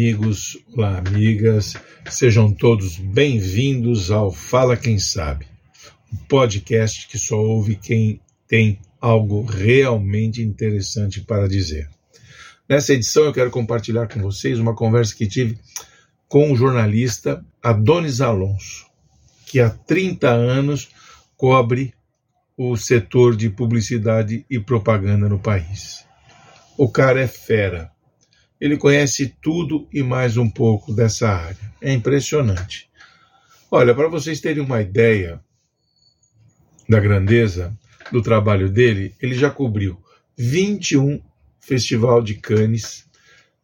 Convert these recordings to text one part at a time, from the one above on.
Amigos, olá, amigas, sejam todos bem-vindos ao Fala Quem Sabe, um podcast que só ouve quem tem algo realmente interessante para dizer. Nessa edição, eu quero compartilhar com vocês uma conversa que tive com o jornalista Adonis Alonso, que há 30 anos cobre o setor de publicidade e propaganda no país. O cara é fera ele conhece tudo e mais um pouco dessa área. É impressionante. Olha, para vocês terem uma ideia da grandeza do trabalho dele, ele já cobriu 21 Festival de Cannes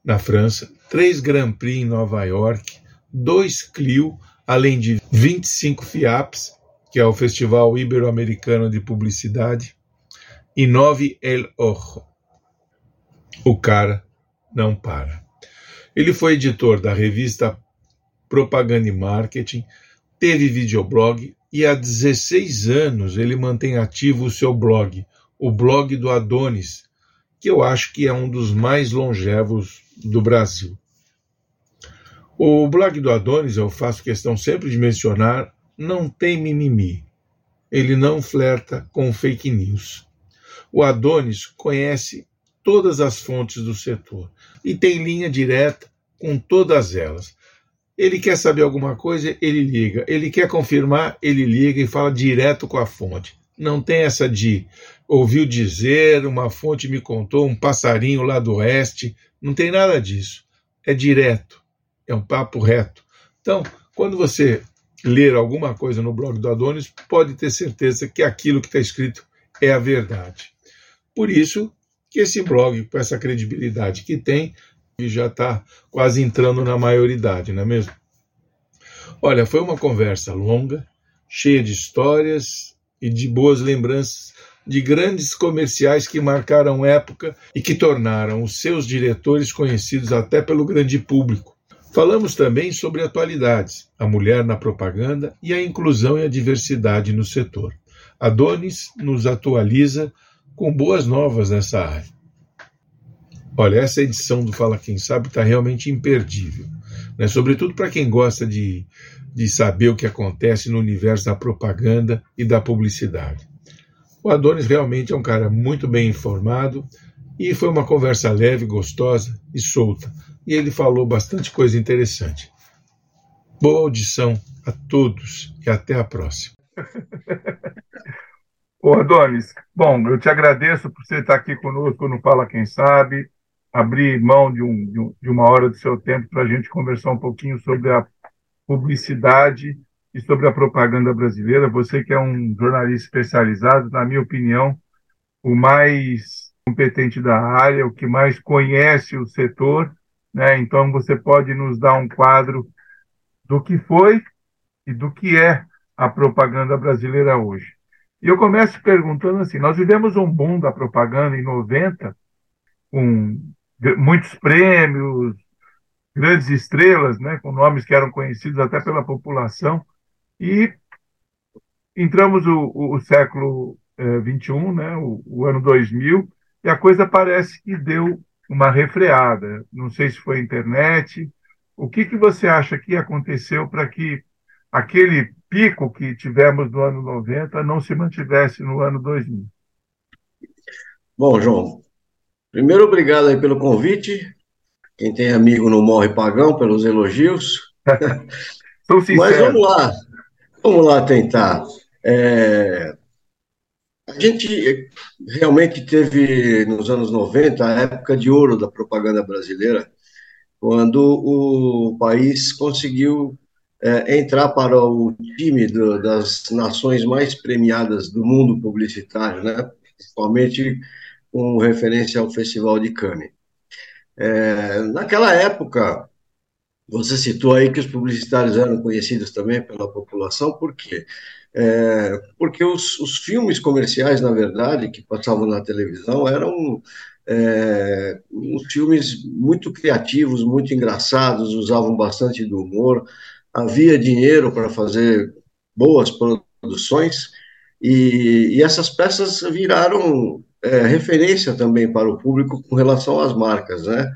na França, três Grand Prix em Nova York, dois Clio, além de 25 FIAPs, que é o Festival Ibero-Americano de Publicidade, e nove El Ojo. O cara não para. Ele foi editor da revista Propaganda e Marketing, teve videoblog e há 16 anos ele mantém ativo o seu blog, o blog do Adonis, que eu acho que é um dos mais longevos do Brasil. O blog do Adonis, eu faço questão sempre de mencionar, não tem mimimi. Ele não flerta com fake news. O Adonis conhece todas as fontes do setor e tem linha direta com todas elas. Ele quer saber alguma coisa, ele liga. Ele quer confirmar, ele liga e fala direto com a fonte. Não tem essa de ouviu dizer, uma fonte me contou, um passarinho lá do oeste. Não tem nada disso. É direto. É um papo reto. Então, quando você ler alguma coisa no blog do Adonis, pode ter certeza que aquilo que está escrito é a verdade. Por isso, que esse blog, com essa credibilidade que tem, já está quase entrando na maioridade, não é mesmo? Olha, foi uma conversa longa, cheia de histórias e de boas lembranças de grandes comerciais que marcaram época e que tornaram os seus diretores conhecidos até pelo grande público. Falamos também sobre atualidades, a mulher na propaganda e a inclusão e a diversidade no setor. Adonis nos atualiza com boas novas nessa área. Olha, essa edição do Fala Quem Sabe está realmente imperdível, né? sobretudo para quem gosta de, de saber o que acontece no universo da propaganda e da publicidade. O Adonis realmente é um cara muito bem informado e foi uma conversa leve, gostosa e solta. E ele falou bastante coisa interessante. Boa audição a todos e até a próxima. Ô, Adonis, bom, eu te agradeço por você estar aqui conosco no Fala Quem Sabe, abrir mão de, um, de uma hora do seu tempo para a gente conversar um pouquinho sobre a publicidade e sobre a propaganda brasileira. Você que é um jornalista especializado, na minha opinião, o mais competente da área, o que mais conhece o setor, né? Então você pode nos dar um quadro do que foi e do que é a propaganda brasileira hoje. E eu começo perguntando assim: nós vivemos um boom da propaganda em 90, com muitos prêmios, grandes estrelas, né, com nomes que eram conhecidos até pela população, e entramos o, o, o século eh, 21, né, o, o ano 2000, e a coisa parece que deu uma refreada. Não sei se foi a internet. O que, que você acha que aconteceu para que aquele pico que tivemos no ano 90 não se mantivesse no ano 2000. Bom, João, primeiro obrigado aí pelo convite. Quem tem amigo não morre pagão pelos elogios. Mas vamos lá, vamos lá tentar. É... A gente realmente teve, nos anos 90, a época de ouro da propaganda brasileira, quando o país conseguiu é, entrar para o time do, das nações mais premiadas do mundo publicitário, né? principalmente com referência ao Festival de Cannes. É, naquela época, você citou aí que os publicitários eram conhecidos também pela população, por quê? É, porque os, os, filmes comerciais, na verdade, que passavam na televisão, eram é, uns filmes muito criativos, muito engraçados, usavam bastante do humor, havia dinheiro para fazer boas produções e, e essas peças viraram é, referência também para o público com relação às marcas, né?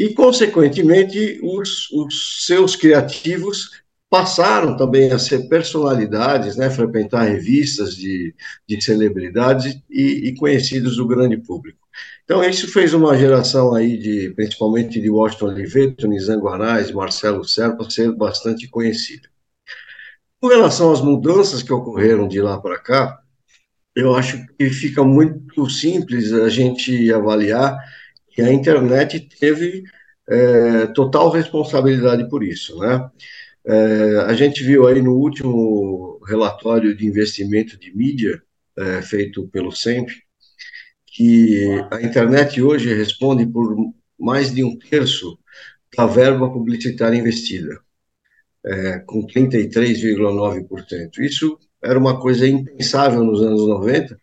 e, consequentemente, os, os seus criativos passaram também a ser personalidades, né, frequentar revistas de, de celebridades e, e, conhecidos do grande público. Então, isso fez uma geração aí, de, principalmente de Washington Oliveto, Nizam Guanais, Marcelo Serpa, ser bastante conhecida. Com relação às mudanças que ocorreram de lá para cá, eu acho que fica muito simples a gente avaliar que a internet teve é, total responsabilidade por isso, né? É, a gente viu aí no último relatório de investimento de mídia é, feito pelo SEMP que a internet hoje responde por mais de um terço da verba publicitária investida, é, com 33,9%. Isso era uma coisa impensável nos anos 90,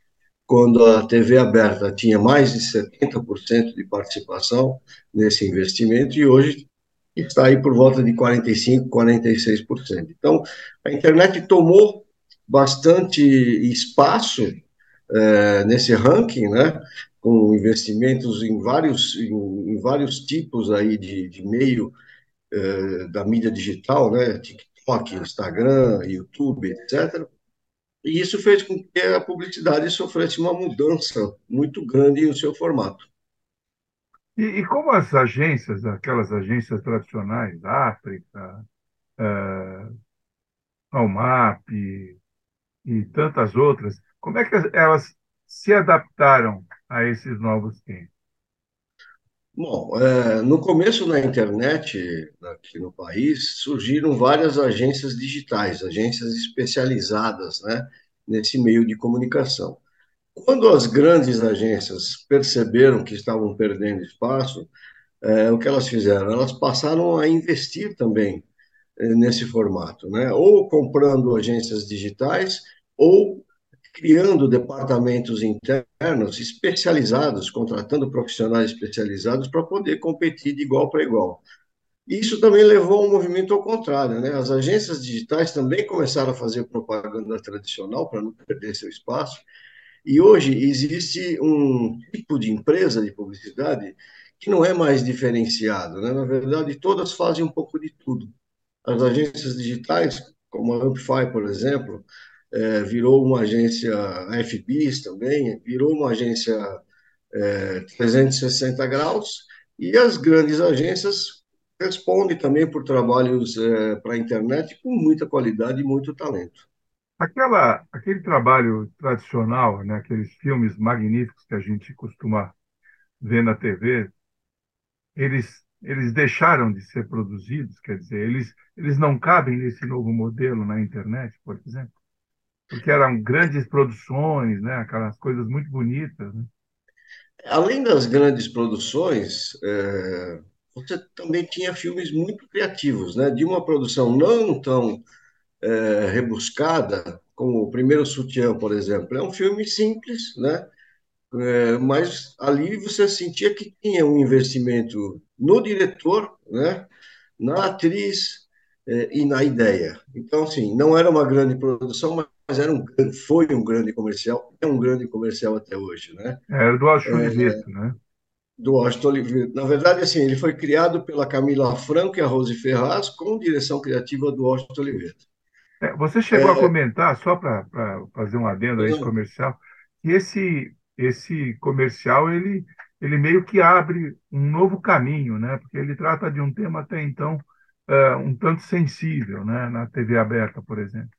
quando a TV aberta tinha mais de 70% de participação nesse investimento, e hoje está aí por volta de 45%, 46%. Então, a internet tomou bastante espaço é, nesse ranking, né, com investimentos em vários, em, em vários tipos aí de, de meio é, da mídia digital, né, TikTok, Instagram, YouTube, etc., e isso fez com que a publicidade sofresse uma mudança muito grande no seu formato. E, e, como as agências, aquelas agências tradicionais, África, uh, Almap e, e tantas outras, como é que elas se adaptaram a esses novos tempos? Bom, é, no começo na internet, aqui no país, surgiram várias agências digitais, agências especializadas né, nesse meio de comunicação. Quando as grandes agências perceberam que estavam perdendo espaço, é, o que elas fizeram? Elas passaram a investir também é, nesse formato, né? ou comprando agências digitais, ou criando departamentos internos especializados, contratando profissionais especializados para poder competir de igual para igual. Isso também levou um movimento ao contrário, né? As agências digitais também começaram a fazer propaganda tradicional para não perder seu espaço, e hoje existe um tipo de empresa de publicidade que não é mais diferenciado, né? Na verdade, todas fazem um pouco de tudo. As agências digitais, como a Amplify, por exemplo, é, virou uma agência FBIS também, virou uma agência é, 360 graus, e as grandes agências respondem também por trabalhos é, para a internet com muita qualidade e muito talento. Aquela, aquele trabalho tradicional, né, aqueles filmes magníficos que a gente costuma ver na TV, eles, eles deixaram de ser produzidos, quer dizer, eles, eles não cabem nesse novo modelo na internet, por exemplo? Porque eram grandes produções, né, aquelas coisas muito bonitas. Né? Além das grandes produções, é, você também tinha filmes muito criativos, né, de uma produção não tão é, rebuscada, como o primeiro Sutiã, por exemplo. É um filme simples, né? É, mas ali você sentia que tinha um investimento no diretor, né? na atriz é, e na ideia. Então, assim, não era uma grande produção, mas era um, foi um grande comercial, é um grande comercial até hoje. Né? Era do Washington Oliveto, né? Do Washington Oliveto. Na verdade, assim, ele foi criado pela Camila Franco e a Rose Ferraz, com direção criativa do Washington Oliveto. É, você chegou é, a comentar, só para fazer um adendo a esse comercial, que esse, esse comercial ele, ele meio que abre um novo caminho, né? porque ele trata de um tema até então uh, um tanto sensível, né? na TV aberta, por exemplo.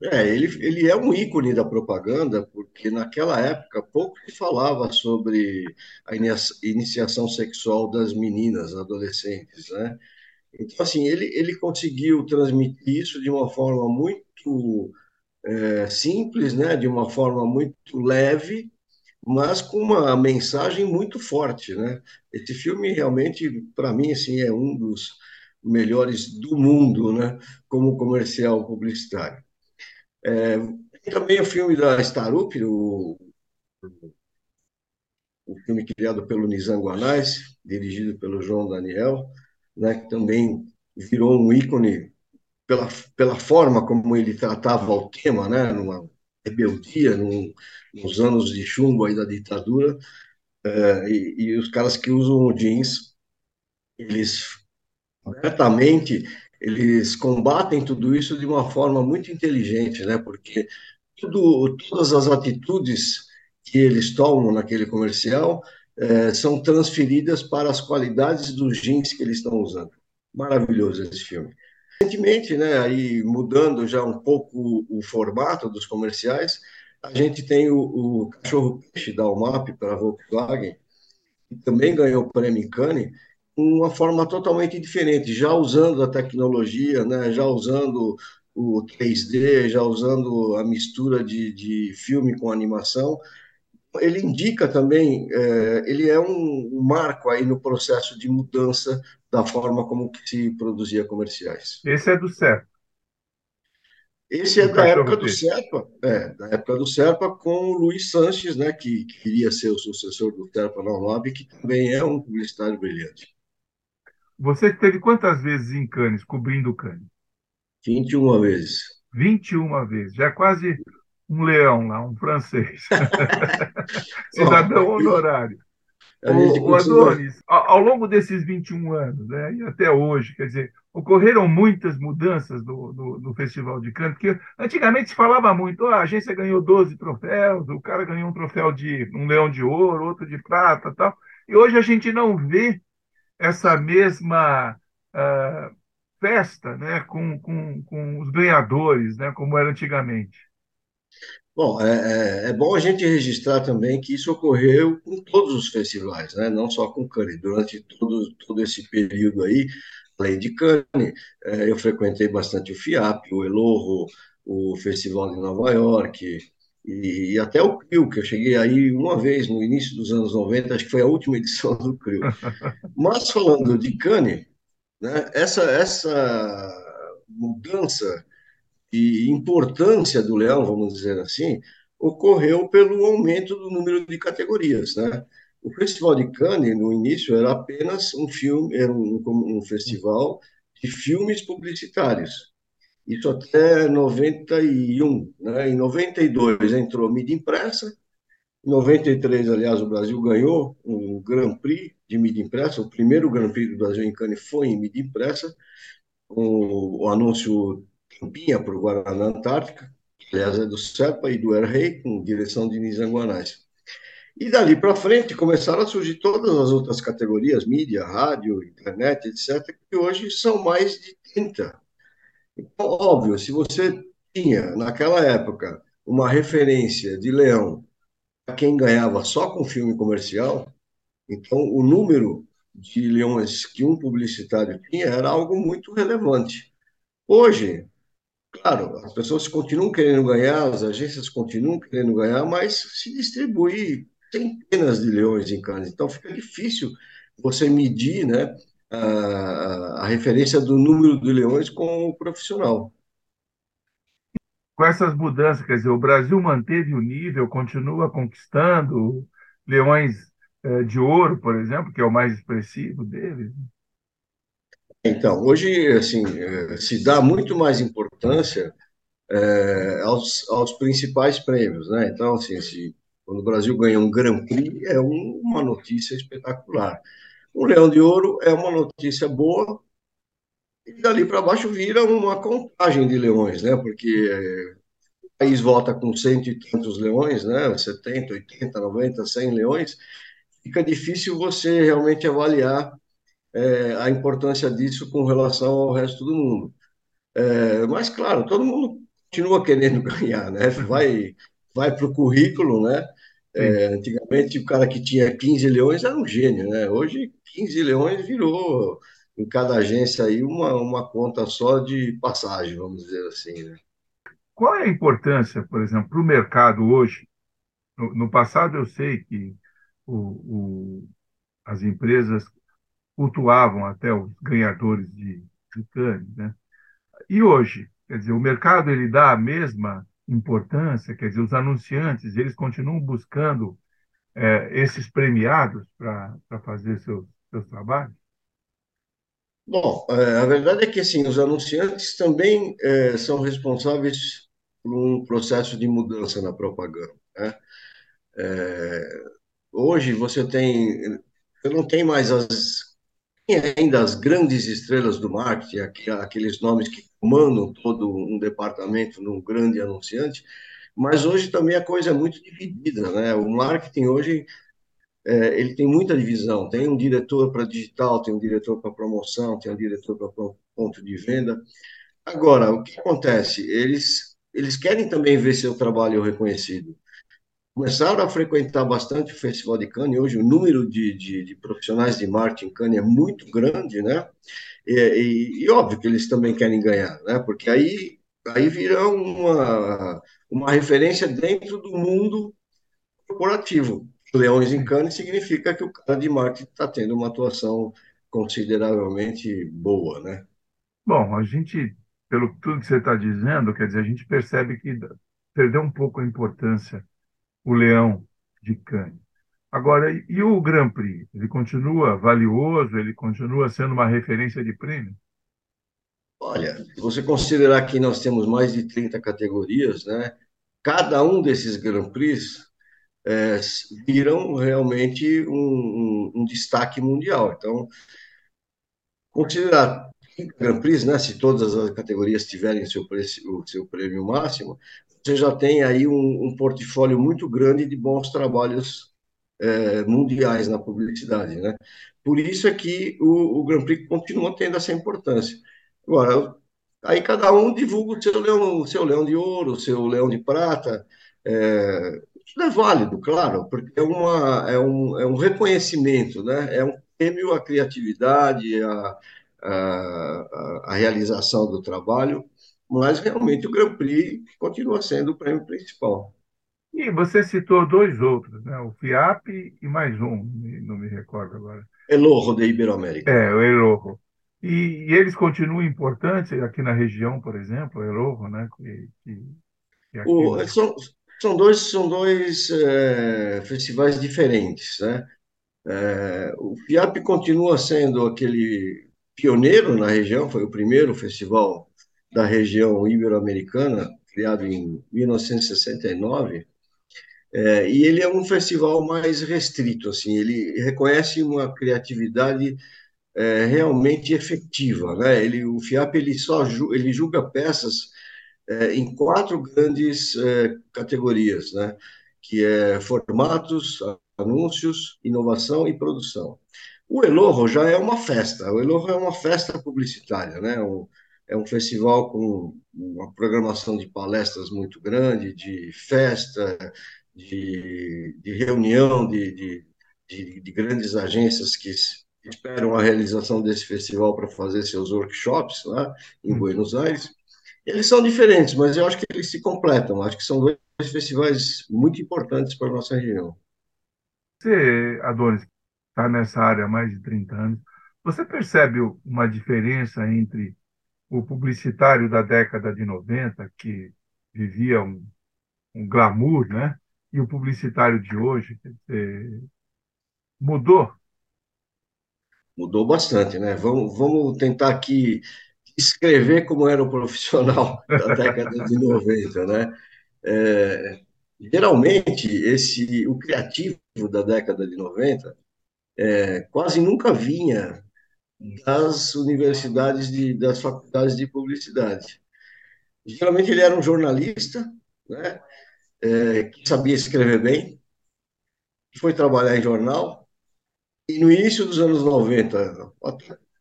É, ele, ele é um ícone da propaganda, porque naquela época pouco se falava sobre a iniciação sexual das meninas, adolescentes, né? Então, assim, ele, ele conseguiu transmitir isso de uma forma muito é, simples, né? de uma forma muito leve, mas com uma mensagem muito forte. Né? Esse filme, realmente, para mim, assim, é um dos melhores do mundo né? como comercial publicitário. É, tem também o filme da Starup, o, o filme criado pelo Nizam Guanais, dirigido pelo João Daniel, né, que também virou um ícone pela, pela forma como ele tratava o tema, né, numa rebeldia, num, nos anos de chumbo aí da ditadura, é, e, e, os caras que usam jeans eles abertamente eles combatem tudo isso de uma forma muito inteligente, né? Porque tudo, todas as atitudes que eles tomam naquele comercial é, são transferidas para as qualidades dos jeans que eles estão usando. Maravilhoso esse filme. Recentemente, né, aí mudando já um pouco o formato dos comerciais, a gente tem o, o cachorro peixe da UMAP para a Volkswagen, que também ganhou o prêmio Cannes, uma forma totalmente diferente, já usando a tecnologia, né, já usando o 3D, já usando a mistura de, de filme com animação. Ele indica também, é, ele é um, marco aí no processo de mudança da forma como que se produzia comerciais. Esse é do Serpa. Esse é da época do Serpa, é, da época do Serpa com o Luiz Sanches, né, que, que queria ser o sucessor do Serpa na UNOB, que também é um publicitário brilhante. Você teve quantas vezes em Cannes, cobrindo Cannes? 21 vezes. 21 vezes. Já é quase um leão lá, um francês. Cidadão honorário. O, o Adonis, ao, ao, longo desses 21 anos, né, e até hoje, quer dizer, ocorreram muitas mudanças no, no, no Festival de Cannes, porque antigamente se falava muito, oh, a agência ganhou 12 troféus, o cara ganhou um troféu de um leão de ouro, outro de prata tal, e hoje a gente não vê essa mesma uh, festa né, com, com, com os ganhadores, né, como era antigamente. Bom, é, é, é, bom a gente registrar também que isso ocorreu com todos os festivais, né? não só com Cannes. Durante todo, todo esse período aí, além de Cannes, é, eu frequentei bastante o FIAP, o Elorro, o Festival de Nova York, e, e, até o CRIO, que eu cheguei aí uma vez no início dos anos 90, acho que foi a última edição do CRIO. Mas falando de Cannes, né, essa, essa mudança e importância do leão, vamos dizer assim, ocorreu pelo aumento do número de categorias, né? O Festival de Cannes, no início, era apenas um filme, era um, um festival de filmes publicitários. Isso até 91, né? Em 92 entrou mídia impressa, em 93, aliás, o Brasil ganhou um Grand Prix de mídia impressa, o primeiro Grand Prix do Brasil em Cannes foi em mídia impressa, com o anúncio Tampinha para o Guaraná Antártica, aliás, é do CEPA e do Air Rei, com direção de Nizanguanais. E dali para frente começaram a surgir todas as outras categorias, mídia, rádio, internet, etc., que hoje são mais de 30. Então, óbvio, se você tinha, naquela época, uma referência de Leão para quem ganhava só com filme comercial, então o número de leões que um publicitário tinha era algo muito relevante. Hoje, Claro, as pessoas continuam querendo ganhar, as agências continuam querendo ganhar, mas se distribui centenas de leões em Cannes. Então fica difícil você medir né, a, a referência do número de leões com o profissional. Com essas mudanças, quer dizer, o Brasil manteve o nível, continua conquistando leões eh, de ouro, por exemplo, que é o mais expressivo deles. Então, hoje, assim, eh, se dá muito mais importância é, aos, aos principais prêmios, né? Então, assim, se, quando o Brasil ganha um Grand Prix, é um, uma notícia espetacular. Um Leão de Ouro é uma notícia boa, e dali para baixo vira uma contagem de leões, né? Porque o país vota com cento e tantos leões, né? 70, 80, 90, 100 leões, fica difícil você realmente avaliar é, a importância disso com relação ao resto do mundo. É, mas, claro, todo mundo continua querendo ganhar, né? Vai, vai para o currículo, né? É, antigamente, o cara que tinha 15 leões era um gênio, né? Hoje, 15 leões virou, em cada agência, aí, uma, uma conta só de passagem, vamos dizer assim, né? Qual é a importância, por exemplo, para o mercado hoje? No, no, passado, eu sei que o, o, as empresas cultuavam até os ganhadores de, de Cannes, né? E hoje, quer dizer, o mercado ele dá a mesma importância, quer dizer, os anunciantes eles continuam buscando é, esses premiados para fazer seus, seus trabalhos? Bom, é, a verdade é que assim, os anunciantes também é, são responsáveis por um processo de mudança na propaganda. Né? É, hoje você tem, você não tem mais as ainda as grandes estrelas do marketing, aqueles nomes que comandam todo um departamento num grande anunciante, mas hoje também a coisa é muito dividida, né? O marketing hoje é, ele tem muita divisão. Tem um diretor para digital, tem um diretor para promoção, tem um diretor para ponto de venda. Agora, o que acontece? Eles eles querem também ver seu trabalho reconhecido. Começaram a frequentar bastante o Festival de Cannes. Hoje o número de, de, de profissionais de marketing em Cannes é muito grande, né? E, e, e, óbvio que eles também querem ganhar, né? Porque aí aí vira uma uma referência dentro do mundo corporativo. Leões em Cannes significa que o cara de marketing está tendo uma atuação consideravelmente boa, né? Bom, a gente, pelo tudo que você está dizendo, quer dizer, a gente percebe que perdeu um pouco a importância o Leão de Cannes. Agora, e o Grand Prix? Ele continua valioso? Ele continua sendo uma referência de prêmio? Olha, se você considerar que nós temos mais de 30 categorias, né? Cada um desses Grand Prix é, viram realmente um, um, um, destaque mundial. Então, considerar Grand Prix, né, se todas as categorias tiverem seu, o seu prêmio máximo, você já tem aí um, um portfólio muito grande de bons trabalhos é, mundiais na publicidade, né? Por isso é que o, o Grand Prix continua tendo essa importância. Agora, aí cada um divulga o seu leão, seu leão de ouro, o seu leão de prata, é, isso é válido, claro, porque é, uma, é, um, é um reconhecimento, né? é um prêmio à criatividade, à, à, à realização do trabalho, mas realmente o Grand Prix continua sendo o prêmio principal. E você citou dois outros, né? o FIAP e mais um, não me recordo agora. Elorro de Iberoamérica. É, o Elorro. E, e, eles continuam importantes aqui na região, por exemplo, o Elorro, né? Que, que, que o, são, são dois, são dois é, festivais diferentes, né? É, o FIAP continua sendo aquele pioneiro na região, foi o primeiro festival da região ibero-americana, criado em 1969, é, e ele é um festival mais restrito, assim, ele reconhece uma criatividade é, realmente efetiva, né? Ele, o FIAP ele só ju, ele julga peças é, em quatro grandes é, categorias, né? que é formatos, anúncios, inovação e produção. O Elorro já é uma festa, o Elorro é uma festa publicitária, né? É um festival com uma programação de palestras muito grande, de festa, de, de reunião de, de, de, de grandes agências que esperam a realização desse festival para fazer seus workshops lá em hum. Buenos Aires. Eles são diferentes, mas eu acho que eles se completam. Acho que são dois festivais muito importantes para a nossa região. Você, Adonis, está nessa área há mais de 30 anos. Você percebe uma diferença entre o publicitário da década de 90, que vivia um, um glamour, né? e o publicitário de hoje? Mudou? Mudou bastante, né? Vamos, vamos tentar aqui escrever como era o profissional da década de 90, né? É, geralmente, esse, o criativo da década de 90 é, quase nunca vinha das universidades, de, das faculdades de publicidade. Geralmente ele era um jornalista, né? É, que sabia escrever bem, foi trabalhar em jornal, e no início dos anos 90,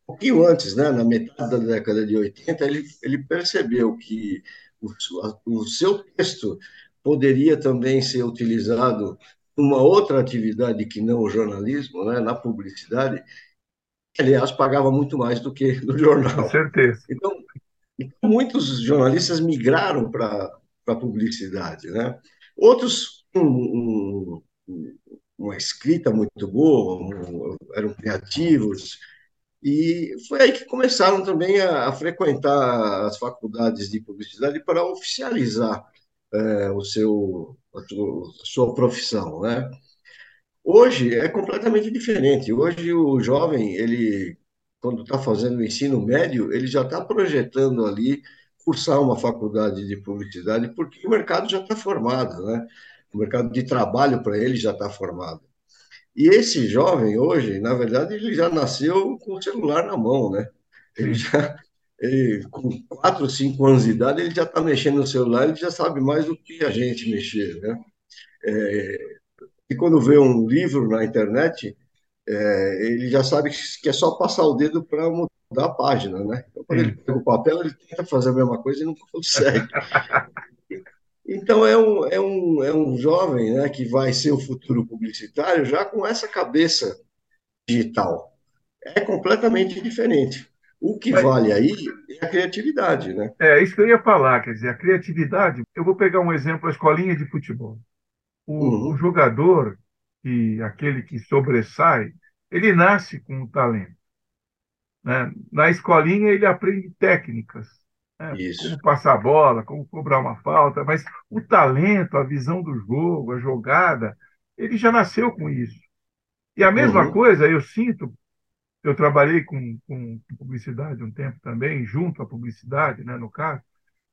pouquinho antes, né, na metade da década de 80, ele, ele percebeu que o, o seu texto poderia também ser utilizado numa outra atividade que não o jornalismo, né, na publicidade, aliás, pagava muito mais do que no jornal. Com certeza. Então, muitos jornalistas migraram para a publicidade. Né? Outros, um, um, uma escrita muito boa, um, eram criativos, e foi aí que começaram também a, a frequentar as faculdades de publicidade para oficializar é, o seu, a sua profissão, né? Hoje é completamente diferente. Hoje o jovem, ele, quando está fazendo o ensino médio, ele já está projetando ali cursar uma faculdade de publicidade, porque o mercado já está formado, né? O mercado de trabalho para ele já está formado. E esse jovem hoje, na verdade, ele já nasceu com o celular na mão, né? Ele já, ele, com 4, 5 anos de idade, ele já está mexendo no celular, ele já sabe mais do que a gente mexer, né? É, e quando vê um livro na internet, é, ele já sabe que é só passar o dedo para mudar a página, né? Então, quando ele pega o papel, ele tenta fazer a mesma coisa e não consegue. Então, é um, é um, é um jovem né, que vai ser o futuro publicitário já com essa cabeça digital. É completamente diferente. O que vale aí é a criatividade, né? É, isso que eu ia falar, quer dizer, a criatividade. Eu vou pegar um exemplo, a escolinha de futebol. O, uhum. o jogador, que, aquele que sobressai, ele nasce com o talento. Né? Na escolinha, ele aprende técnicas né? como passar a bola, como cobrar uma falta, mas o talento, a visão do jogo, a jogada, ele já nasceu com isso. E a mesma uhum. coisa eu sinto, eu trabalhei com, com, publicidade um tempo também, junto à publicidade, né, no caso,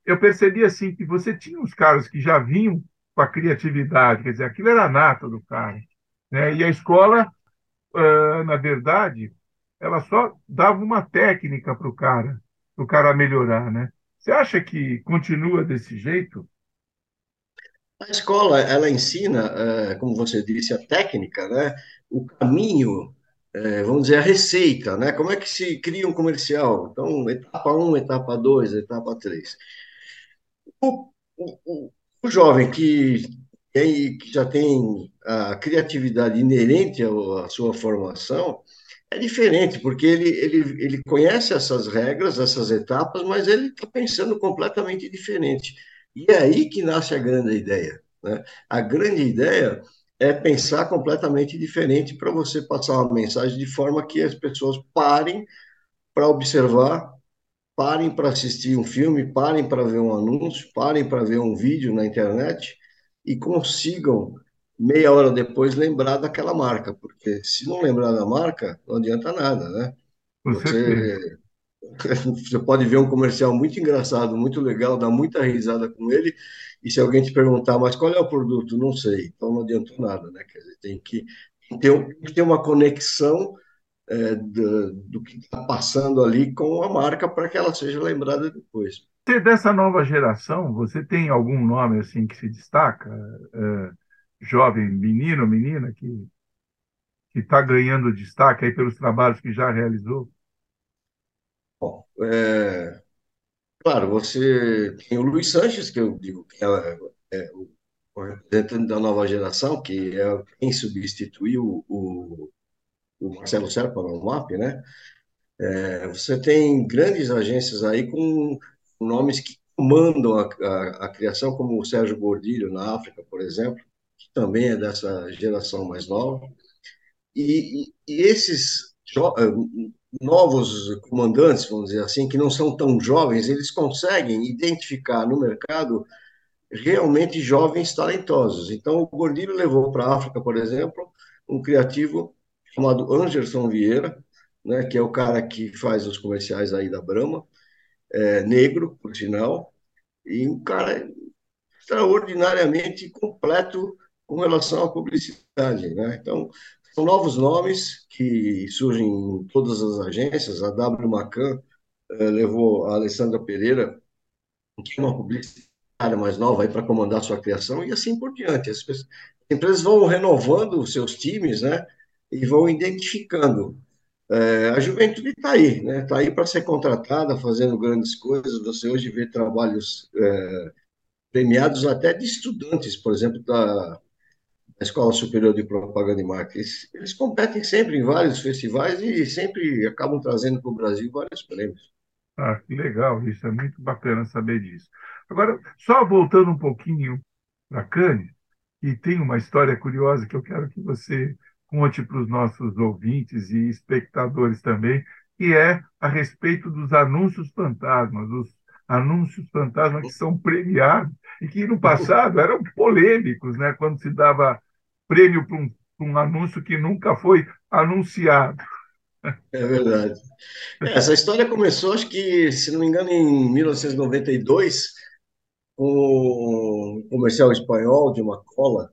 eu percebi assim que você tinha uns caras que já vinham com a criatividade, quer dizer, aquilo era nata do cara. Né? E a escola, na verdade, ela só dava uma técnica para o cara, para o cara melhorar, né? Você acha que continua desse jeito? A escola, ela ensina, como você disse, a técnica, né? O caminho, vamos dizer, a receita, né? Como é que se cria um comercial? Então, etapa 1, etapa 2, etapa 3. O, o, o jovem que, tem, que já tem a criatividade inerente à sua formação, é diferente, porque ele, ele, ele conhece essas regras, essas etapas, mas ele está pensando completamente diferente. E é aí que nasce a grande ideia. Né? A grande ideia é pensar completamente diferente para você passar uma mensagem de forma que as pessoas parem para observar, parem para assistir um filme, parem para ver um anúncio, parem para ver um vídeo na internet e consigam meia hora depois lembrar daquela marca, porque se não lembrar da marca, não adianta nada, né? Você, você pode ver um comercial muito engraçado, muito legal, dar muita risada com ele, e se alguém te perguntar, mas qual é o produto? Não sei, então não adianta nada, né? Quer dizer, tem que ter, tem que ter uma conexão é, do, do, que está passando ali com a marca para que ela seja lembrada depois. Dessa nova geração, você tem algum nome assim que se destaca? É jovem menino, menina, que está ganhando destaque aí pelos trabalhos que já realizou? Bom, é, claro, você tem o Luiz Sanches, que eu digo que é, é o representante da nova geração, que é quem substituiu o, o Marcelo Serpa no MAP, né? É, você tem grandes agências aí com nomes que comandam a, a, a, criação, como o Sérgio Gordilho na África, por exemplo, que também é dessa geração mais nova. E, e, e esses eh, novos comandantes, vamos dizer assim, que não são tão jovens, eles conseguem identificar no mercado realmente jovens talentosos. Então, o Gordilho levou para a África, por exemplo, um criativo chamado Anderson Vieira, né, que é o cara que faz os comerciais aí da Brahma, é, negro, por sinal, e um cara extraordinariamente completo com relação à publicidade. Né? Então, são novos nomes que surgem em todas as agências. A W Macan eh, levou a Alessandra Pereira, que é uma publicitária mais nova, para comandar sua criação, e assim por diante. As, pessoas, as empresas vão renovando os seus times né? E vão identificando. Eh, a juventude está aí, está né? Tá aí para ser contratada, fazendo grandes coisas. Você hoje vê trabalhos eh, premiados até de estudantes, por exemplo, da a Escola Superior de Propaganda e Marketing. Eles, eles competem sempre em vários festivais e sempre acabam trazendo para o Brasil vários prêmios. Ah, que legal isso, é muito bacana saber disso. Agora, só voltando um pouquinho para Cannes, e tem uma história curiosa que eu quero que você conte para os nossos ouvintes e espectadores também, que é a respeito dos anúncios fantasmas, os anúncios fantasmas que são premiados e que no passado eram polêmicos, né? quando se dava prêmio para um, um anúncio que nunca foi anunciado. É verdade. Essa história começou, acho que, se não me engano, em 1992, com um comercial espanhol de uma cola,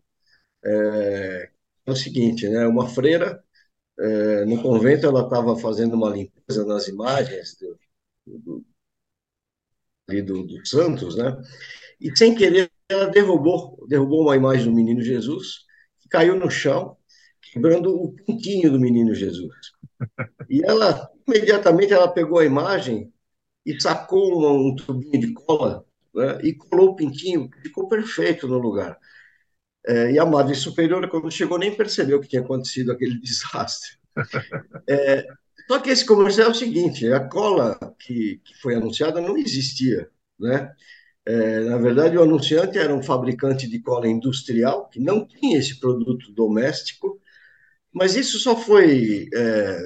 é, é o seguinte, né? Uma freira é, no convento ela estava fazendo uma limpeza nas imagens do, do, do, do Santos, né? E sem querer ela derrubou, derrubou uma imagem do Menino Jesus que caiu no chão, quebrando o pintinho do Menino Jesus. E ela imediatamente ela pegou a imagem e sacou um, um tubinho de cola né, e colou o pintinho, ficou perfeito no lugar. É, e a Madre Superiora, quando chegou, nem percebeu que tinha acontecido aquele desastre. É, só que esse comercial é o seguinte: a cola que, que foi anunciada não existia. Né? É, na verdade, o anunciante era um fabricante de cola industrial, que não tinha esse produto doméstico, mas isso só foi é,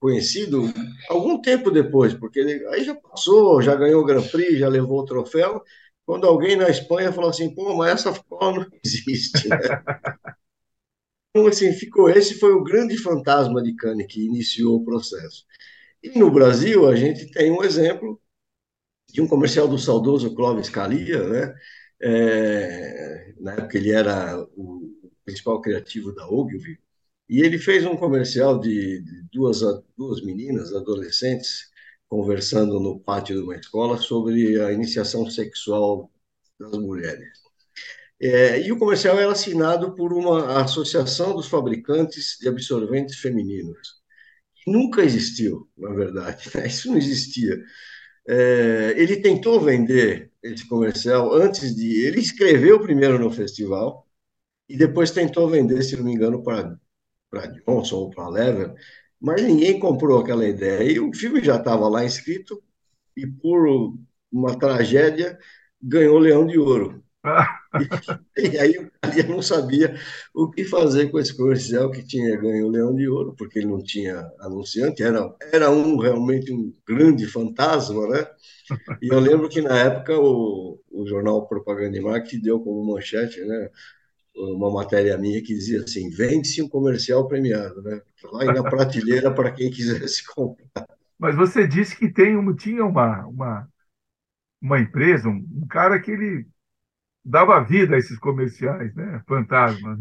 conhecido algum tempo depois, porque aí já passou, já ganhou o Grand Prix, já levou o troféu, quando alguém na Espanha falou assim, pô, mas essa cola não existe. Né? Então, assim, ficou, esse foi o grande fantasma de Cannes que iniciou o processo. E no Brasil, a gente tem um exemplo de um comercial do saudoso Clóvis Calia, né? É, na época ele era o principal criativo da Ogilvy, e ele fez um comercial de, de duas, duas meninas, adolescentes, conversando no pátio de uma escola sobre a iniciação sexual das mulheres. É, e o comercial era assinado por uma associação dos fabricantes de absorventes femininos. Nunca existiu, na verdade, né? isso não existia. É, ele tentou vender esse comercial antes de. Ele escreveu primeiro no festival e depois tentou vender, se não me engano, para Johnson ou para Lever, mas ninguém comprou aquela ideia. E o filme já estava lá escrito e, por uma tragédia, ganhou Leão de Ouro. e, e, aí o Calia não sabia o que fazer com esse comercial que tinha ganho o Leão de Ouro, porque ele não tinha anunciante, era, era um realmente um grande fantasma, né? E eu lembro que na época o, o jornal Propaganda e Marketing deu como manchete, né? Uma matéria minha que dizia assim: vende-se um comercial premiado, né? Lá na prateleira para quem quisesse comprar. Mas você disse que tem uma, tinha uma, uma, uma empresa, um, um cara que ele dava vida a esses comerciais, né? Fantasma.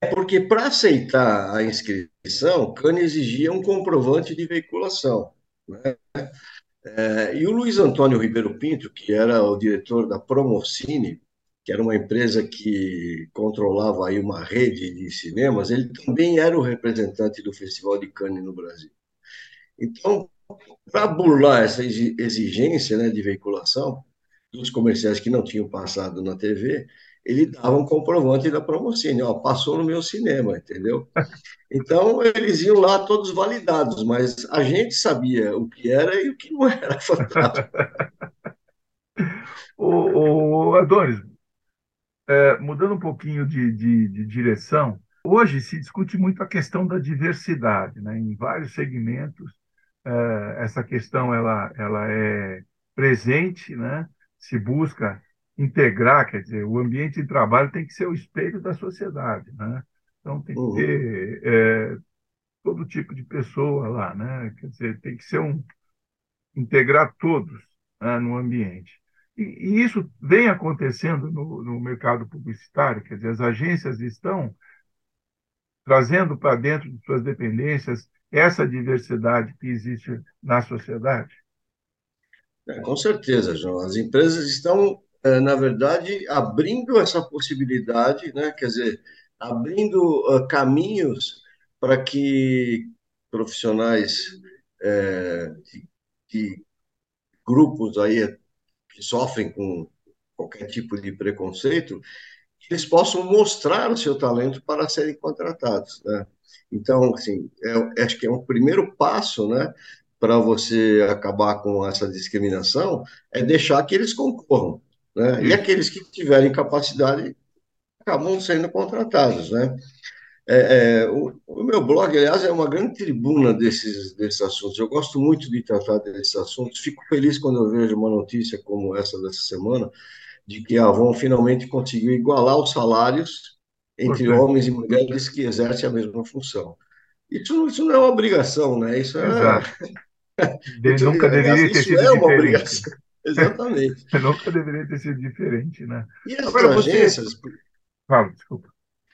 É porque para aceitar a inscrição, Cane exigia um comprovante de veiculação. Né? É, e o Luiz Antônio Ribeiro Pinto, que era o diretor da Promocine, que era uma empresa que controlava aí uma rede de cinemas, ele também era o representante do Festival de Cannes no Brasil. Então, para burlar essa exigência né, de veiculação dos comerciais que não tinham passado na TV, ele dava um comprovante da Promocine, ó, passou no meu cinema, entendeu? Então, eles iam lá todos validados, mas a gente sabia o que era e o que não era fantástico. o, o Adonis, é, mudando um pouquinho de, de, de, direção, hoje se discute muito a questão da diversidade, né? Em vários segmentos, é, essa questão ela, ela é presente, né? Se busca integrar, quer dizer, o ambiente de trabalho tem que ser o espelho da sociedade, né? Então tem que uhum. ter é, todo tipo de pessoa lá, né? Quer dizer, tem que ser um integrar todos né, no ambiente. E, e isso vem acontecendo no, no mercado publicitário, quer dizer, as agências estão trazendo para dentro de suas dependências essa diversidade que existe na sociedade? É, com certeza, João. As empresas estão, é, na verdade, abrindo essa possibilidade, né? quer dizer, abrindo uh, caminhos para que profissionais é, de, de, grupos aí que sofrem com qualquer tipo de preconceito, eles possam mostrar o seu talento para serem contratados, né? Então, assim, é, acho que é um primeiro passo, né, para você acabar com essa discriminação, é deixar que eles concorram, né? E aqueles que tiverem capacidade acabam sendo contratados, né? É, é, o, o, meu blog, aliás, é uma grande tribuna desses, desses assuntos. Eu gosto muito de tratar desses assuntos. Fico feliz quando eu vejo uma notícia como essa dessa semana, de que a Avon finalmente conseguiu igualar os salários entre homens e mulheres que exercem a mesma função. Isso, isso não é uma obrigação, né? Isso é. Exato. De, nunca deveria ter sido é uma diferente. Obrigação. Exatamente. nunca deveria ter sido diferente, né? E as Agora, agências. Você... Fala, desculpa.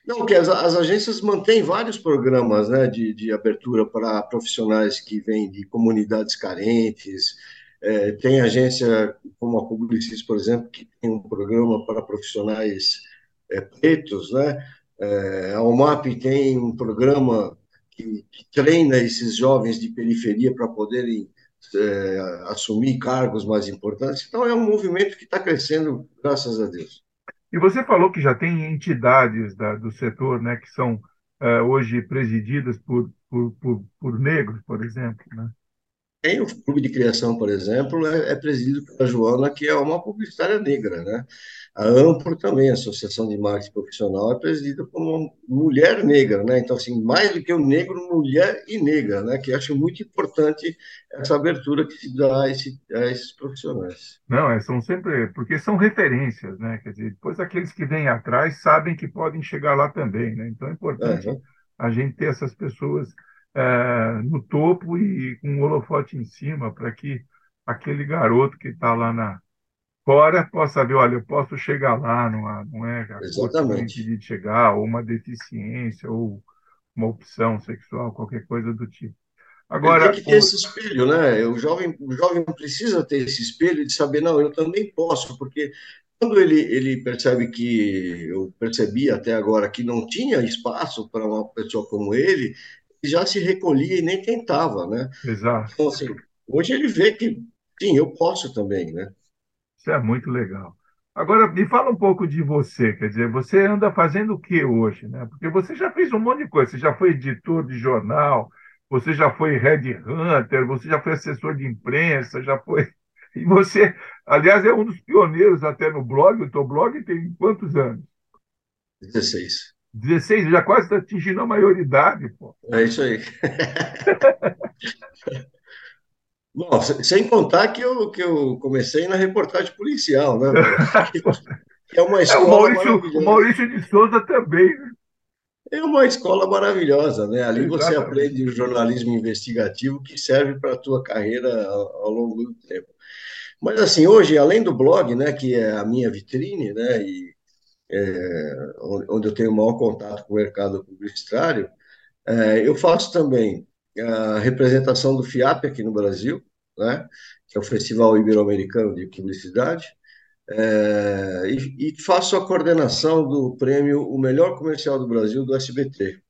Não, que as, as, agências mantêm vários programas né, de, de abertura para profissionais que vêm de comunidades carentes. É, tem agência como a Publicis, por exemplo, que tem um programa para profissionais é, pretos, né? É, a UMAP tem um programa que, que treina esses jovens de periferia para poderem é, assumir cargos mais importantes. Então, é um movimento que está crescendo, graças a Deus. E você falou que já tem entidades da, do setor né, que são é, hoje presididas por, por, por, por negros, por exemplo. Né? Tem o Clube de Criação, por exemplo, é, é presidido pela Joana, que é uma publicitária negra, né? A AMPRO também, a Associação de Marketing Profissional, é presidida por uma mulher negra, né? Então, assim, mais do que o negro, mulher e negra, né? Que acho muito importante essa abertura que se dá a, esse, a esses profissionais. Não, é, são sempre, porque são referências, né? Quer dizer, depois aqueles que vêm atrás sabem que podem chegar lá também, né? Então é importante uhum. a gente ter essas pessoas é, no topo e com um holofote em cima para que aquele garoto que está lá na fora possa ver, olha, eu posso chegar lá, não, há, não é Exatamente. de chegar, ou uma deficiência, ou uma opção sexual, qualquer coisa do tipo. Agora, Ele tem que ter o... esse espelho, né? O jovem, o jovem precisa ter esse espelho de saber, não, eu também posso, porque quando ele, ele percebe que eu percebi até agora que não tinha espaço para uma pessoa como ele, já se recolhia e nem tentava, né? Exato. Então, assim, hoje ele vê que, sim, eu posso também, né? Isso é muito legal. Agora, me fala um pouco de você, quer dizer, você anda fazendo o que hoje, né? Porque você já fez um monte de coisa, você já foi editor de jornal, você já foi headhunter, você já foi assessor de imprensa, já foi... E você, aliás, é um dos pioneiros até no blog, o teu blog tem quantos anos? 16. 16, já quase está atingindo a maioridade, pô. É isso aí. Bom, sem contar que eu, que eu comecei na reportagem policial, né? é uma escola. É, o, Maurício, o Maurício de Souza também, né? É uma escola maravilhosa, né? Ali Exatamente. você aprende o jornalismo investigativo que serve para a tua carreira ao, ao, longo do tempo. Mas assim, hoje, além do blog, né, que é a minha vitrine, né, e é, onde eu tenho o maior contato com o mercado publicitário, é, eu faço também a representação do FIAP aqui no Brasil, né, que é o Festival Ibero-Americano de Publicidade, é, e, e, faço a coordenação do prêmio O Melhor Comercial do Brasil do SBT.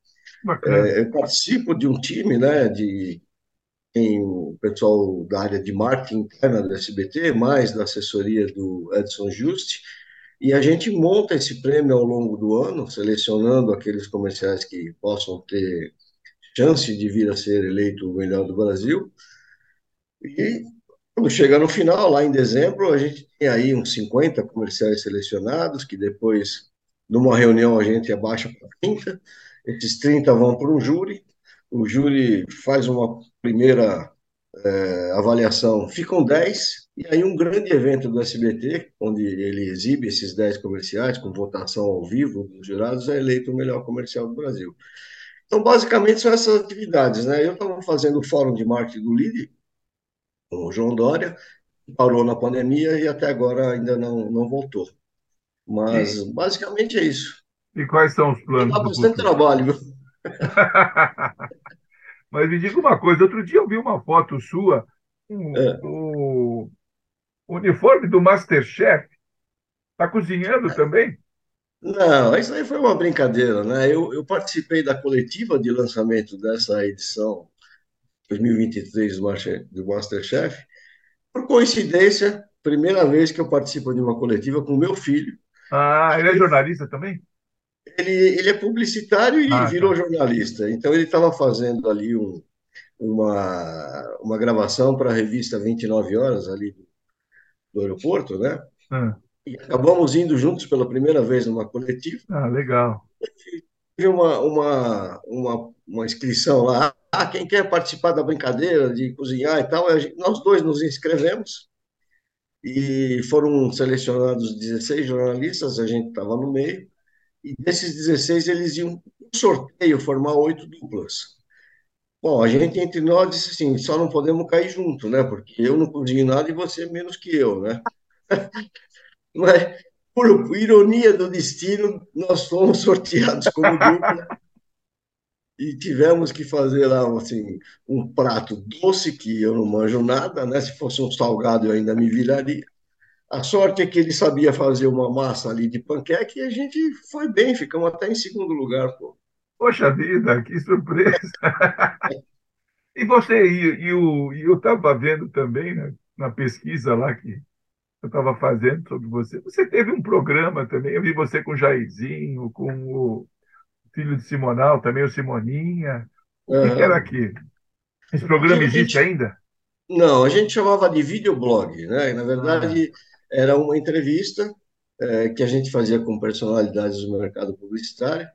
É, eu participo de um time, né, de tem o pessoal da área de marketing interna do SBT, mais da assessoria do Edson Juste, e a gente monta esse prêmio ao longo do ano, selecionando aqueles comerciais que possam ter chance de vir a ser eleito o melhor do Brasil. E quando chega no final, lá em dezembro, a gente tem aí uns 50 comerciais selecionados, que depois, numa reunião, a gente abaixa para 30. Esses 30 vão para um júri. O júri faz uma primeira é, avaliação, ficam 10, e aí um grande evento do SBT, onde ele exibe esses 10 comerciais, com votação ao vivo dos jurados, é eleito o melhor comercial do Brasil. Então, basicamente, são essas atividades. Né? Eu estava fazendo o fórum de marketing do LIDE, o João Dória, parou na pandemia e até agora ainda não, não voltou. Mas, e, basicamente, é isso. E quais são os planos? Dá bastante trabalho, viu? Mas me diga uma coisa, outro dia eu vi uma foto sua, um, é. o, uniforme do Masterchef. Está cozinhando também? Não, isso aí foi uma brincadeira, né? Eu, eu participei da coletiva de lançamento dessa edição 2023 do, Master, do Masterchef. Por coincidência, primeira vez que eu participo de uma coletiva com meu filho. Ah, ele é jornalista também? Ele, ele é publicitário e ah, tá. virou tá. jornalista. Então, ele estava fazendo ali um, uma, uma gravação para a revista 29 Horas, ali do aeroporto, né? Ah. E acabamos indo juntos pela primeira vez numa coletiva. Ah, legal. Tive uma, uma, uma, uma inscrição lá. Ah, quem quer participar da brincadeira de cozinhar e tal? Nós dois nos inscrevemos e foram selecionados 16 jornalistas, a gente estava no meio, e desses 16 eles iam um sorteio formar oito duplas. Bom, a gente entre nós disse assim, só não podemos cair junto, né? Porque eu não cozinho nada e você menos que eu, né? Mas por ironia do destino, nós fomos sorteados como dupla e tivemos que fazer lá assim, um prato doce, que eu não manjo nada, né? Se fosse um salgado, eu ainda me viraria. A sorte é que ele sabia fazer uma massa ali de panqueque e a gente foi bem, ficamos até em segundo lugar. Pô. Poxa vida, que surpresa! e você, e, e, o, e eu estava vendo também né, na pesquisa lá que eu estava fazendo sobre você, você teve um programa também, eu vi você com o Jairzinho, com o filho de Simonal, também o Simoninha. O que, que era aqui? Esse programa existe gente... ainda? Não, a gente chamava de videoblog, né? Na verdade, ah. era uma entrevista é, que a gente fazia com personalidades do mercado publicitário.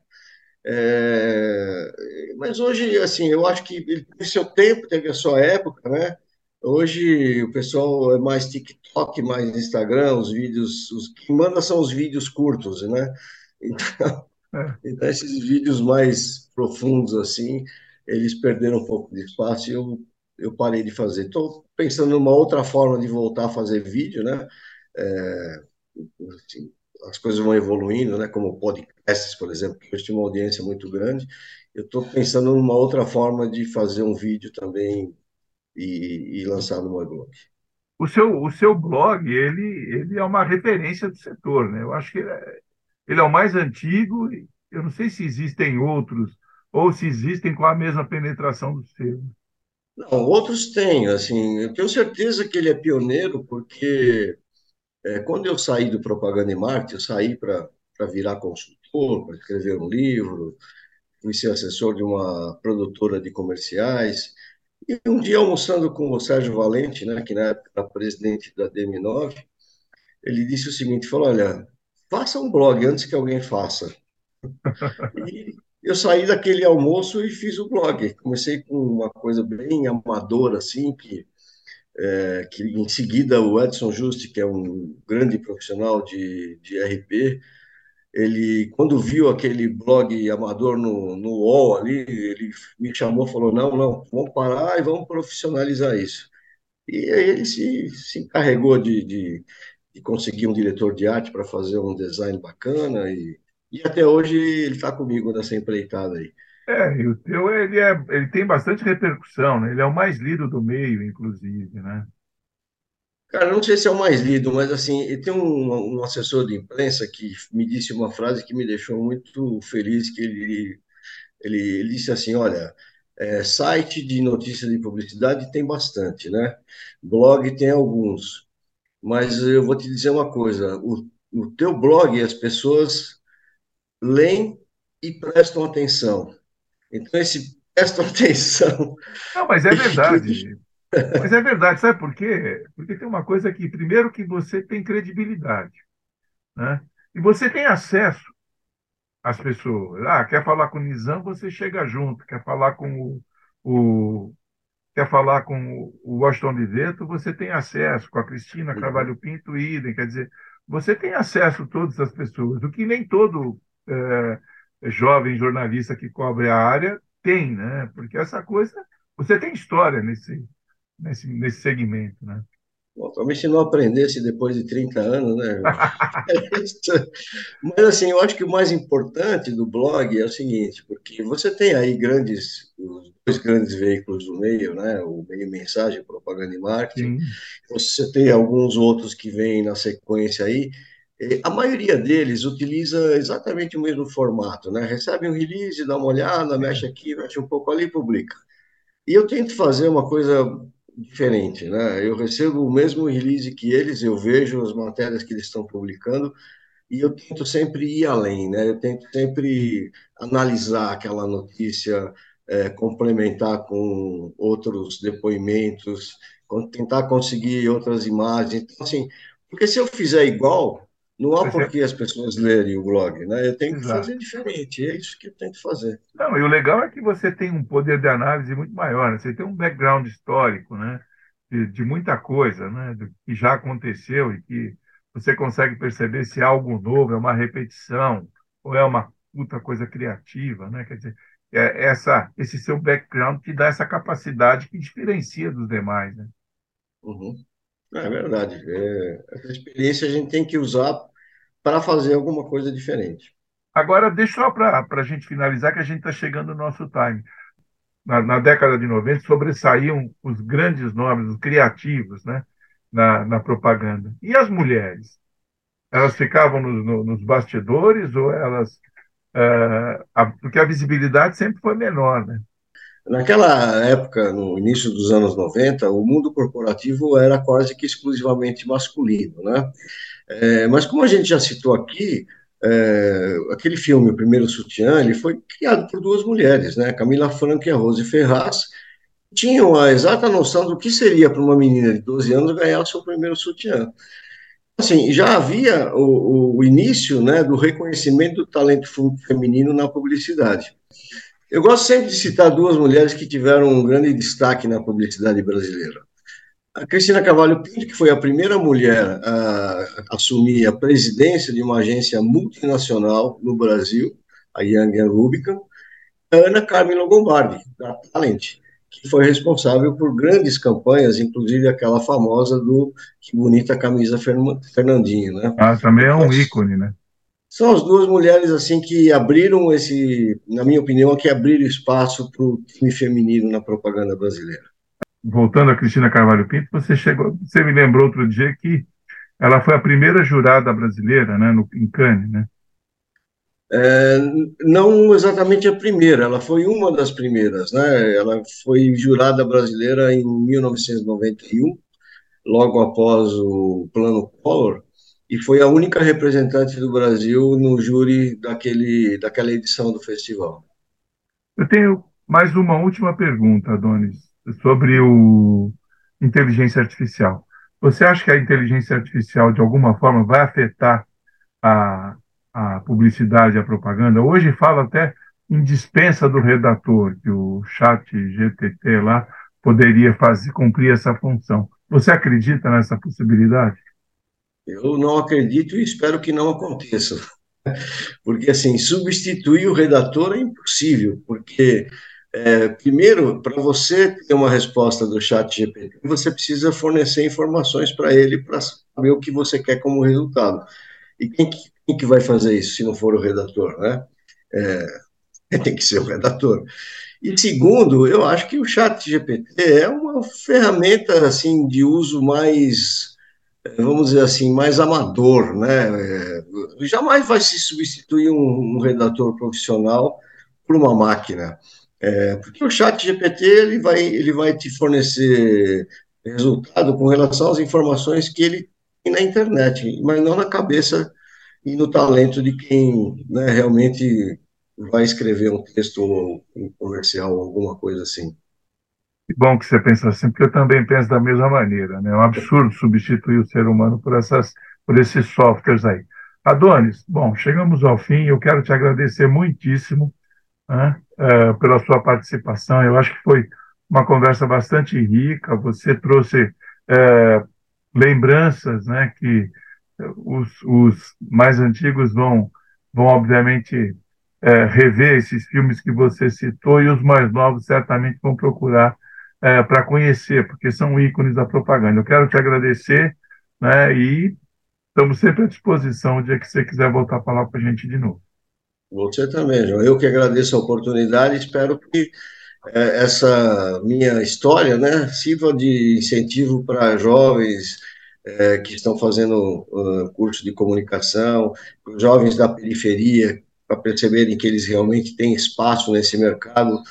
É, mas hoje, assim, eu acho que ele teve seu tempo, teve a sua época, né? Hoje o pessoal é mais TikTok, mais Instagram, os vídeos, os que manda são os vídeos curtos, né? Então, é. Então, esses vídeos mais profundos, assim, eles perderam um pouco de espaço e eu, eu parei de fazer. Estou pensando numa outra forma de voltar a fazer vídeo, né? É, assim, as coisas vão evoluindo, né? Como podcasts, por exemplo, que hoje tem uma audiência muito grande. Eu estou pensando numa outra forma de fazer um vídeo também e, e lançar no meu blog. O seu, o seu blog, ele, ele é uma referência do setor, né? Eu acho que ele é, ele é o mais antigo, eu não sei se existem outros, ou se existem com a mesma penetração do seu. Não, outros têm, assim, eu tenho certeza que ele é pioneiro, porque é, quando eu saí do Propaganda e Marketing, eu saí para virar consultor, para escrever um livro, fui ser assessor de uma produtora de comerciais, e um dia almoçando com o Sérgio Valente, né, que na época era presidente da DM9, ele disse o seguinte, falou, olha, faça um blog antes que alguém faça. E eu saí daquele almoço e fiz o blog. Comecei com uma coisa bem amadora, assim, que, é, que em seguida o Edson Juste, que é um grande profissional de, de RP, ele, quando viu aquele blog amador no, no UOL ali, ele me chamou e falou, não, não, vamos parar e vamos profissionalizar isso. E aí ele se, se encarregou de, de e conseguir um diretor de arte para fazer um design bacana e, e até hoje ele está comigo nessa empreitada aí. É, e o teu ele, é, ele tem bastante repercussão, né? Ele é o mais lido do meio, inclusive, né? Cara, não sei se é o mais lido, mas assim, tem um, um assessor de imprensa que me disse uma frase que me deixou muito feliz, que ele, ele, ele disse assim, olha, é, site de notícias de publicidade tem bastante, né? Blog tem alguns, mas eu vou te dizer uma coisa: o, o teu blog, as pessoas leem e prestam atenção. Então, esse prestam atenção. Não, mas é verdade. mas é verdade, sabe por quê? Porque tem uma coisa que, primeiro, que você tem credibilidade, né? E você tem acesso às pessoas. Ah, quer falar com o Nizam, você chega junto. Quer falar com o, o quer falar com o Washington Liveto, você tem acesso, com a Cristina. Carvalho Pinto, idem, quer dizer, você tem acesso a todas as pessoas, o que nem todo é, jovem jornalista que cobre a área tem, né? Porque essa coisa, você tem história nesse, nesse, nesse segmento, né? Bom, talvez se não aprendesse depois de 30 anos, né? Mas assim, eu acho que o mais importante do blog é o seguinte, porque você tem aí grandes, os dois grandes veículos do meio, né? O meio mensagem, propaganda e marketing. Sim. Você tem alguns outros que vêm na sequência aí. A maioria deles utiliza exatamente o mesmo formato, né? Recebe um release, dá uma olhada, mexe aqui, mexe um pouco ali e publica. E eu tento fazer uma coisa diferente, né? Eu recebo o mesmo release que eles, eu vejo as matérias que eles estão publicando e eu tento sempre ir além, né? Eu tento sempre analisar aquela notícia, é, complementar com outros depoimentos, tentar conseguir outras imagens. Então, assim, porque se eu fizer igual, não há por que as pessoas lerem o blog, né? Eu tenho que Exato. fazer diferente, é isso que eu tento fazer. Não, e o legal é que você tem um poder de análise muito maior, né? você tem um background histórico, né? De, de, muita coisa, né? Do que já aconteceu e que você consegue perceber se é algo novo, é uma repetição ou é uma puta coisa criativa, né? Quer dizer, é essa, esse seu background que dá essa capacidade que diferencia dos demais, né? Uhum. É verdade. É, essa experiência a gente tem que usar para fazer alguma coisa diferente. Agora, deixa só para a gente finalizar, que a gente está chegando no nosso time. Na, na, década de 90, sobressaíam os grandes nomes, os criativos, né, na, na propaganda. E as mulheres? Elas ficavam no, no, nos bastidores ou elas. Uh, a, porque a visibilidade sempre foi menor, né? Naquela época, no início dos anos 90, o mundo corporativo era quase que exclusivamente masculino, né? É, mas como a gente já citou aqui, é, aquele filme, O Primeiro Sutiã, ele foi criado por duas mulheres, né? Camila Franco e a Rose Ferraz, tinham a exata noção do que seria para uma menina de 12 anos ganhar o seu primeiro sutiã. Assim, já havia o, o início né, do reconhecimento do talento feminino na publicidade. Eu gosto sempre de citar duas mulheres que tiveram um grande destaque na publicidade brasileira. A Cristina Cavalho Pinto, que foi a primeira mulher a assumir a presidência de uma agência multinacional no Brasil, a Young Rubicon, a Ana Carmen Lombardi, da Talent, que foi responsável por grandes campanhas, inclusive aquela famosa do Que Bonita Camisa Fernandinho, né? Ah, também é um ícone, né? São as duas mulheres, assim, que abriram esse, na minha opinião, que abriram espaço para o time feminino na propaganda brasileira. Voltando a Cristina Carvalho Pinto, você chegou, você me lembrou outro dia que ela foi a primeira jurada brasileira, né, no, em Cannes, né? É, não exatamente a primeira, ela foi uma das primeiras, né? Ela foi jurada brasileira em 1991, logo após o Plano Collor, e foi a única representante do Brasil no júri daquele, daquela edição do festival. Eu tenho mais uma última pergunta, Adonis, sobre o inteligência artificial. Você acha que a inteligência artificial, de alguma forma, vai afetar a, a publicidade, a propaganda? Hoje fala até em dispensa do redator, que o chat GPT lá poderia fazer, cumprir essa função. Você acredita nessa possibilidade? Eu não acredito e espero que não aconteça. Porque, assim, substituir o redator é impossível, porque, é, primeiro, para você ter uma resposta do chat GPT, você precisa fornecer informações para ele para saber o que você quer como resultado. E quem, quem que vai fazer isso se não for o redator, né? É, tem que ser o redator. E segundo, eu acho que o chat GPT é uma ferramenta, assim, de uso mais vamos dizer assim, mais amador, né? É, jamais vai se substituir um, um redator profissional por uma máquina, é, porque o chat GPT ele vai, ele vai te fornecer resultado com relação às informações que ele tem na internet, mas não na cabeça e no talento de quem né, realmente vai escrever um texto ou um comercial, alguma coisa assim. Que bom que você pensa assim, porque eu também penso da mesma maneira. Né? É um absurdo substituir o ser humano por, essas, por esses softwares aí. Adonis, bom, chegamos ao fim. Eu quero te agradecer muitíssimo né, é, pela sua participação. Eu acho que foi uma conversa bastante rica. Você trouxe é, lembranças né, que os, os, mais antigos vão, vão obviamente, é, rever esses filmes que você citou e os mais novos certamente vão procurar é, para conhecer, porque são ícones da propaganda. Eu quero te agradecer né, e estamos sempre à disposição o dia que você quiser voltar a falar para a gente de novo. Você também, João. Eu que agradeço a oportunidade, espero que é, essa minha história né, sirva de incentivo para jovens é, que estão fazendo uh, curso de comunicação, jovens da periferia, para perceberem que eles realmente têm espaço nesse mercado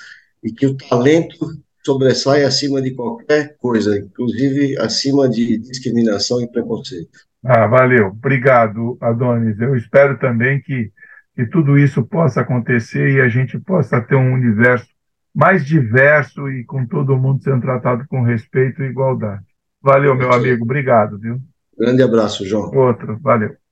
e que o talento sobressai acima de qualquer coisa, inclusive acima de discriminação e preconceito. Ah, valeu. Obrigado, Adonis. Eu espero também que, que tudo isso possa acontecer e a gente possa ter um universo mais diverso e com todo mundo sendo tratado com respeito e igualdade. Valeu, meu amigo. Obrigado, viu? Grande abraço, João. Outro. Valeu.